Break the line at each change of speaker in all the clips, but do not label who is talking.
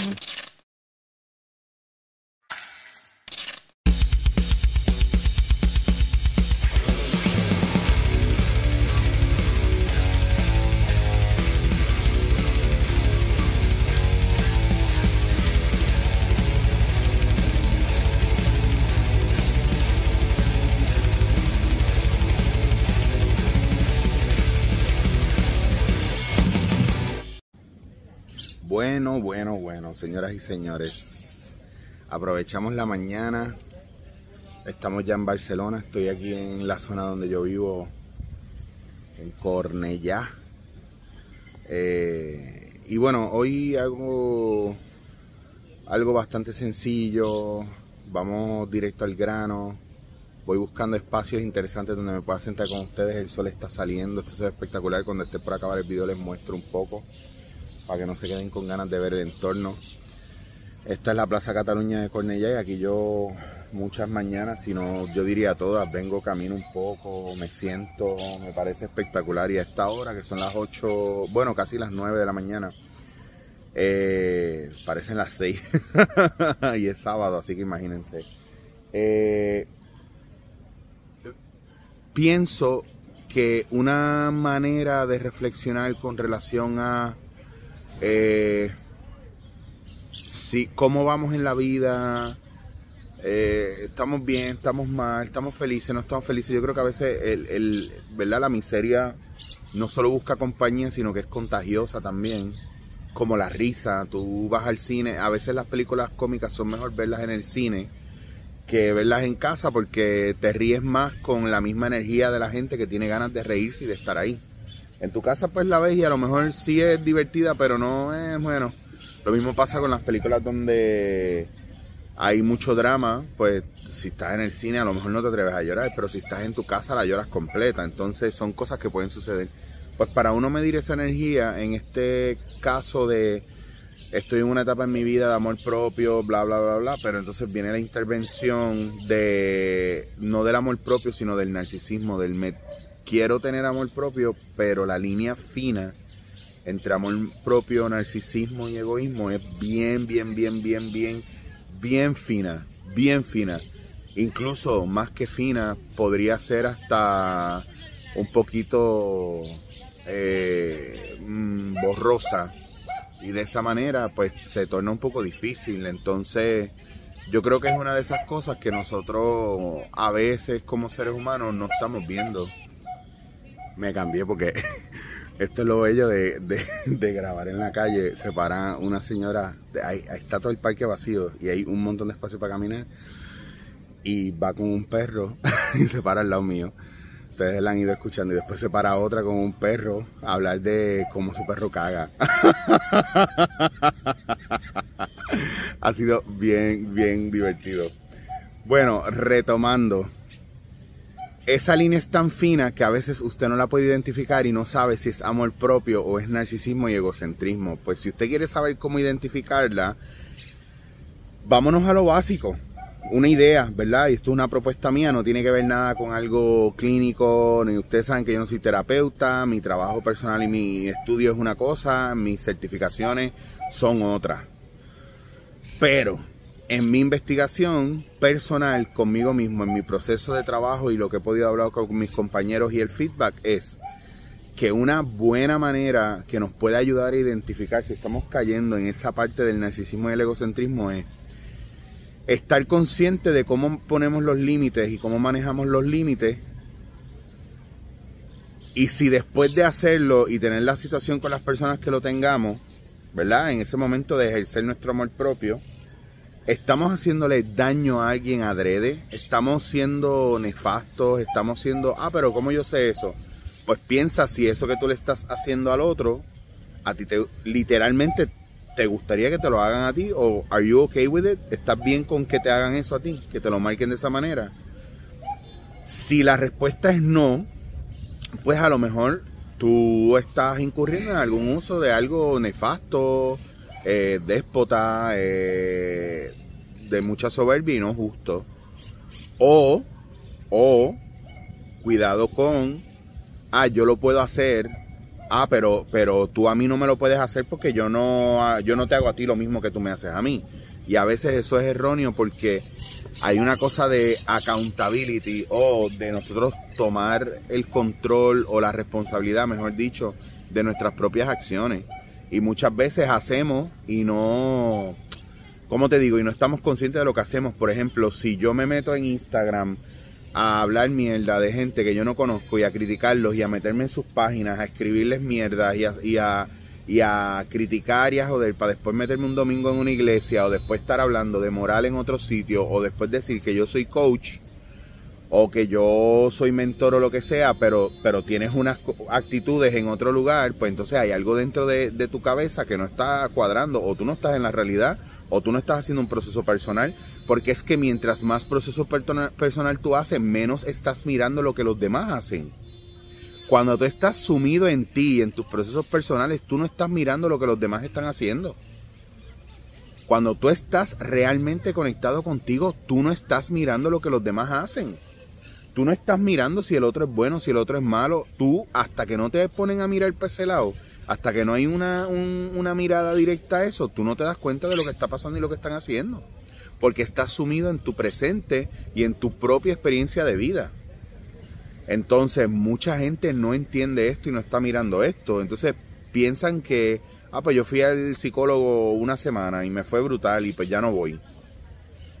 Thanks. Bueno, bueno, bueno, señoras y señores, aprovechamos la mañana, estamos ya en Barcelona, estoy aquí en la zona donde yo vivo, en Cornellá. Eh, y bueno, hoy hago algo bastante sencillo, vamos directo al grano, voy buscando espacios interesantes donde me pueda sentar con ustedes, el sol está saliendo, esto es espectacular, cuando esté por acabar el video les muestro un poco para que no se queden con ganas de ver el entorno. Esta es la Plaza Cataluña de Cornellá y aquí yo muchas mañanas, si no yo diría todas, vengo, camino un poco, me siento, me parece espectacular y a esta hora que son las 8, bueno casi las 9 de la mañana, eh, parecen las 6 y es sábado, así que imagínense. Eh, pienso que una manera de reflexionar con relación a eh, cómo vamos en la vida, eh, estamos bien, estamos mal, estamos felices, no estamos felices. Yo creo que a veces el, ¿verdad? la miseria no solo busca compañía, sino que es contagiosa también. Como la risa, tú vas al cine, a veces las películas cómicas son mejor verlas en el cine que verlas en casa porque te ríes más con la misma energía de la gente que tiene ganas de reírse y de estar ahí. En tu casa pues la ves y a lo mejor sí es divertida, pero no es bueno. Lo mismo pasa con las películas donde hay mucho drama, pues si estás en el cine a lo mejor no te atreves a llorar, pero si estás en tu casa la lloras completa. Entonces son cosas que pueden suceder. Pues para uno medir esa energía, en este caso de estoy en una etapa en mi vida de amor propio, bla, bla, bla, bla, pero entonces viene la intervención de, no del amor propio, sino del narcisismo, del, quiero tener amor propio, pero la línea fina entre amor propio, narcisismo y egoísmo es bien, bien, bien, bien, bien, bien fina, bien fina. Incluso más que fina, podría ser hasta un poquito eh, mm, borrosa. Y de esa manera, pues se torna un poco difícil. Entonces, yo creo que es una de esas cosas que nosotros a veces como seres humanos no estamos viendo me cambié porque esto es lo bello de, grabar en la calle. Se para una señora, ahí, está todo el parque vacío y hay un montón de espacio para caminar. Y va con un perro y se para al lado mío. Ustedes la han ido escuchando y después se para otra con un perro a hablar de cómo su perro caga. ha sido bien, bien divertido. Bueno, retomando esa línea es tan fina que a veces usted no la puede identificar y no sabe si es amor propio o es narcisismo y egocentrismo. Pues si usted quiere saber cómo identificarla, vámonos a lo básico. Una idea, ¿verdad? Y esto es una propuesta mía, no tiene que ver nada con algo clínico, ni ustedes saben que yo no soy terapeuta, mi trabajo personal y mi estudio es una cosa, mis certificaciones son otra. Pero en mi investigación personal conmigo mismo, en mi proceso de trabajo y lo que he podido hablar con mis compañeros y el feedback es que una buena manera que nos puede ayudar a identificar si estamos cayendo en esa parte del narcisismo y el egocentrismo es estar consciente de cómo ponemos los límites y cómo manejamos los límites. Y si después de hacerlo y tener la situación con las personas que lo tengamos, ¿verdad? En ese momento de ejercer nuestro amor propio, estamos haciéndole daño a alguien adrede, estamos siendo nefastos, estamos siendo, ah, pero ¿cómo yo sé eso? Pues piensa si eso que tú le estás haciendo al otro, a ti te, literalmente te gustaría que te lo hagan a ti o are you okay with it? ¿Estás bien con que te hagan eso a ti? Que te lo marquen de esa manera. Si la respuesta es no, pues a lo mejor tú estás incurriendo en algún uso de algo nefasto, eh, déspota, eh, de mucha soberbia y no justo. O, o, cuidado con, ah, yo lo puedo hacer Ah, pero, pero tú a mí no me lo puedes hacer porque yo no, yo no te hago a ti lo mismo que tú me haces a mí. Y a veces eso es erróneo porque hay una cosa de accountability o de nosotros tomar el control o la responsabilidad, mejor dicho, de nuestras propias acciones. Y muchas veces hacemos y no, ¿cómo te digo? Y no estamos conscientes de lo que hacemos. Por ejemplo, si yo me meto en Instagram a hablar mierda de gente que yo no conozco y a criticarlos y a meterme en sus páginas, a escribirles mierdas y a, y a, y a criticar y a joder para después meterme un domingo en una iglesia o después estar hablando de moral en otro sitio o después decir que yo soy coach o que yo soy mentor o lo que sea, pero, pero tienes unas actitudes en otro lugar, pues entonces hay algo dentro de, tu cabeza que no está cuadrando o tú no estás en la realidad o tú no estás haciendo un proceso personal, porque es que mientras más proceso personal tú haces, menos estás mirando lo que los demás hacen. Cuando tú estás sumido en ti, en tus procesos personales, tú no estás mirando lo que los demás están haciendo. Cuando tú estás realmente conectado contigo, tú no estás mirando lo que los demás hacen. Tú no estás mirando si el otro es bueno, si el otro es malo. Tú, hasta que no te ponen a mirar por ese lado, hasta que no hay una, una mirada directa a eso, tú no te das cuenta de lo que está pasando y lo que están haciendo. Porque estás sumido en tu presente y en tu propia experiencia de vida. Entonces, mucha gente no entiende esto y no está mirando esto. Entonces, piensan que, ah, pues yo fui al psicólogo una semana y me fue brutal y pues ya no voy.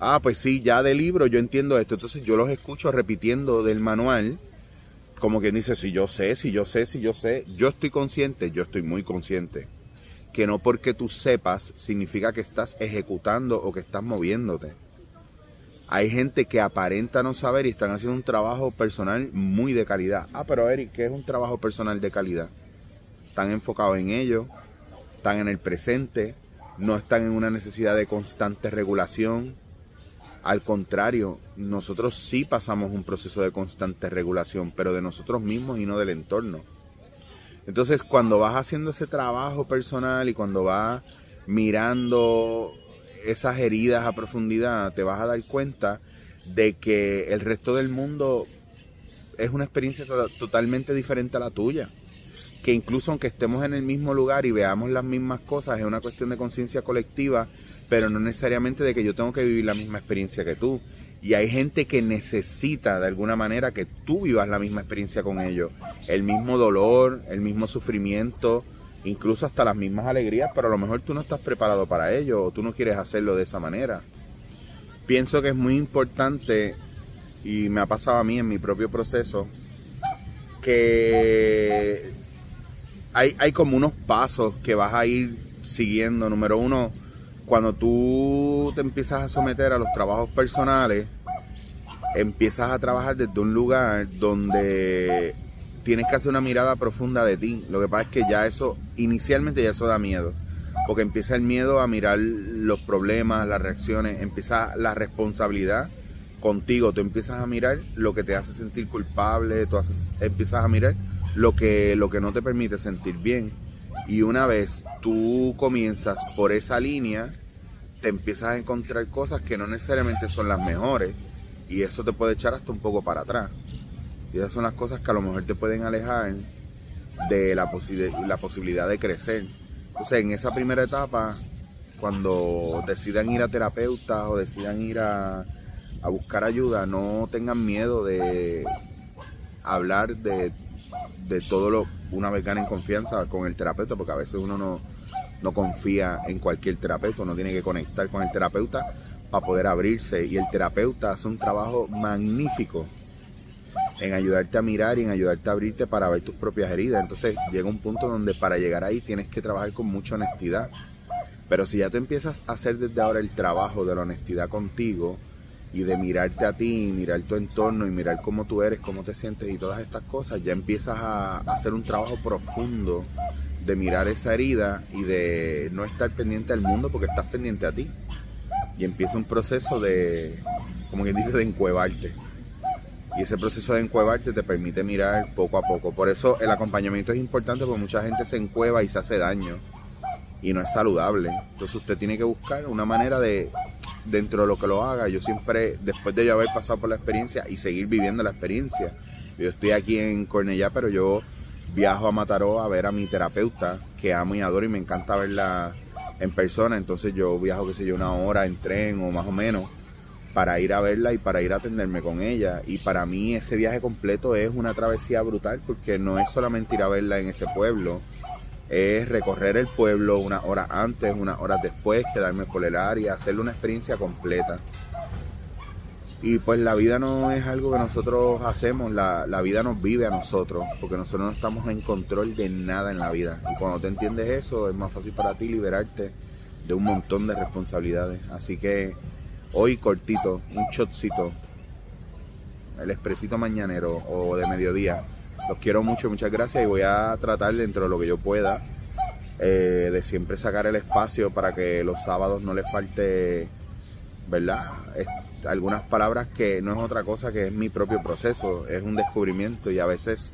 Ah, pues sí, ya de libro yo entiendo esto. Entonces, yo los escucho repitiendo del manual como quien dice, si yo sé, si yo sé, si yo sé, yo estoy consciente, yo estoy muy consciente, que no porque tú sepas significa que estás ejecutando o que estás moviéndote. Hay gente que aparenta no saber y están haciendo un trabajo personal muy de calidad. Ah, pero Eric, ¿qué es un trabajo personal de calidad? Están enfocados en ello, están en el presente, no están en una necesidad de constante regulación, al contrario, nosotros sí pasamos un proceso de constante regulación, pero de nosotros mismos y no del entorno. Entonces, cuando vas haciendo ese trabajo personal y cuando vas mirando esas heridas a profundidad, te vas a dar cuenta de que el resto del mundo es una experiencia totalmente diferente a la tuya. Que incluso aunque estemos en el mismo lugar y veamos las mismas cosas, es una cuestión de conciencia colectiva pero no necesariamente de que yo tengo que vivir la misma experiencia que tú. Y hay gente que necesita de alguna manera que tú vivas la misma experiencia con ellos. El mismo dolor, el mismo sufrimiento, incluso hasta las mismas alegrías, pero a lo mejor tú no estás preparado para ello o tú no quieres hacerlo de esa manera. Pienso que es muy importante, y me ha pasado a mí en mi propio proceso, que hay, hay como unos pasos que vas a ir siguiendo. Número uno, cuando tú te empiezas a someter a los trabajos personales, empiezas a trabajar desde un lugar donde tienes que hacer una mirada profunda de ti. Lo que pasa es que ya eso, inicialmente ya eso da miedo. Porque empieza el miedo a mirar los problemas, las reacciones, empieza la responsabilidad contigo. Tú empiezas a mirar lo que te hace sentir culpable, tú haces, empiezas a mirar lo que, lo que no te permite sentir bien. Y una vez tú comienzas por esa línea, te empiezas a encontrar cosas que no necesariamente son las mejores y eso te puede echar hasta un poco para atrás. Y esas son las cosas que a lo mejor te pueden alejar de la, la posibilidad de crecer. Entonces, en esa primera etapa, cuando decidan ir a terapeutas o decidan ir a, a buscar ayuda, no tengan miedo de hablar de de todo lo, una vez ganen confianza con el terapeuta, porque a veces uno no, no confía en cualquier terapeuta, uno tiene que conectar con el terapeuta para poder abrirse. Y el terapeuta hace un trabajo magnífico en ayudarte a mirar y en ayudarte a abrirte para ver tus propias heridas. Entonces llega un punto donde para llegar ahí tienes que trabajar con mucha honestidad. Pero si ya te empiezas a hacer desde ahora el trabajo de la honestidad contigo, y de mirarte a ti, y mirar tu entorno y mirar cómo tú eres, cómo te sientes y todas estas cosas, ya empiezas a hacer un trabajo profundo de mirar esa herida y de no estar pendiente al mundo porque estás pendiente a ti. Y empieza un proceso de, como quien dice, de encuevarte. Y ese proceso de encuevarte te permite mirar poco a poco. Por eso el acompañamiento es importante porque mucha gente se encueva y se hace daño. Y no es saludable. Entonces usted tiene que buscar una manera de dentro de lo que lo haga, yo siempre, después de yo haber pasado por la experiencia y seguir viviendo la experiencia, yo estoy aquí en Cornellá, pero yo viajo a Mataró a ver a mi terapeuta, que amo y adoro y me encanta verla en persona. Entonces yo viajo, qué sé yo, una hora en tren o más o menos para ir a verla y para ir a atenderme con ella. Y para mí ese viaje completo es una travesía brutal porque no es solamente ir a verla en ese pueblo, es recorrer el pueblo unas horas antes, unas horas después, quedarme por el área, hacerle una experiencia completa. Y pues la vida no es algo que nosotros hacemos, la, la, vida nos vive a nosotros, porque nosotros no estamos en control de nada en la vida. Y cuando te entiendes eso, es más fácil para ti liberarte de un montón de responsabilidades. Así que hoy cortito, un shotcito, el expresito mañanero o de mediodía. Los quiero mucho, muchas gracias y voy a tratar dentro de lo que yo pueda eh, de siempre sacar el espacio para que los sábados no les falte, ¿verdad? algunas palabras que no es otra cosa que es mi propio proceso, es un descubrimiento y a veces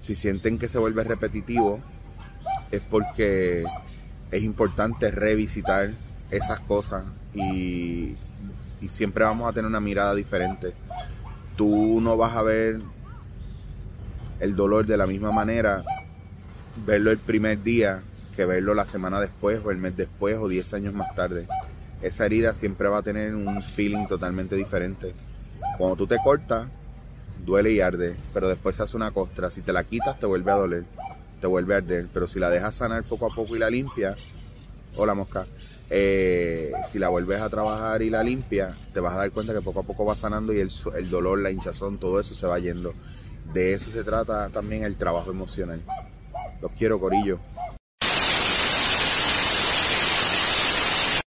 si sienten que se vuelve repetitivo es porque es importante revisitar esas cosas y, y siempre vamos a tener una mirada diferente. Tú no vas a ver el dolor de la misma manera, verlo el primer día que verlo la semana después o el mes después o 10 años más tarde esa herida siempre va a tener un feeling totalmente diferente. Cuando tú te cortas, duele y arde, pero después se hace una costra. Si te la quitas, te vuelve a doler, te vuelve a arder. Pero si la dejas sanar poco a poco y la limpias, hola mosca, eh, si la vuelves a trabajar y la limpias, te vas a dar cuenta que poco a poco va sanando y el, el dolor, la hinchazón, todo eso se va yendo. De eso se trata también el trabajo emocional. Los quiero, Corillo.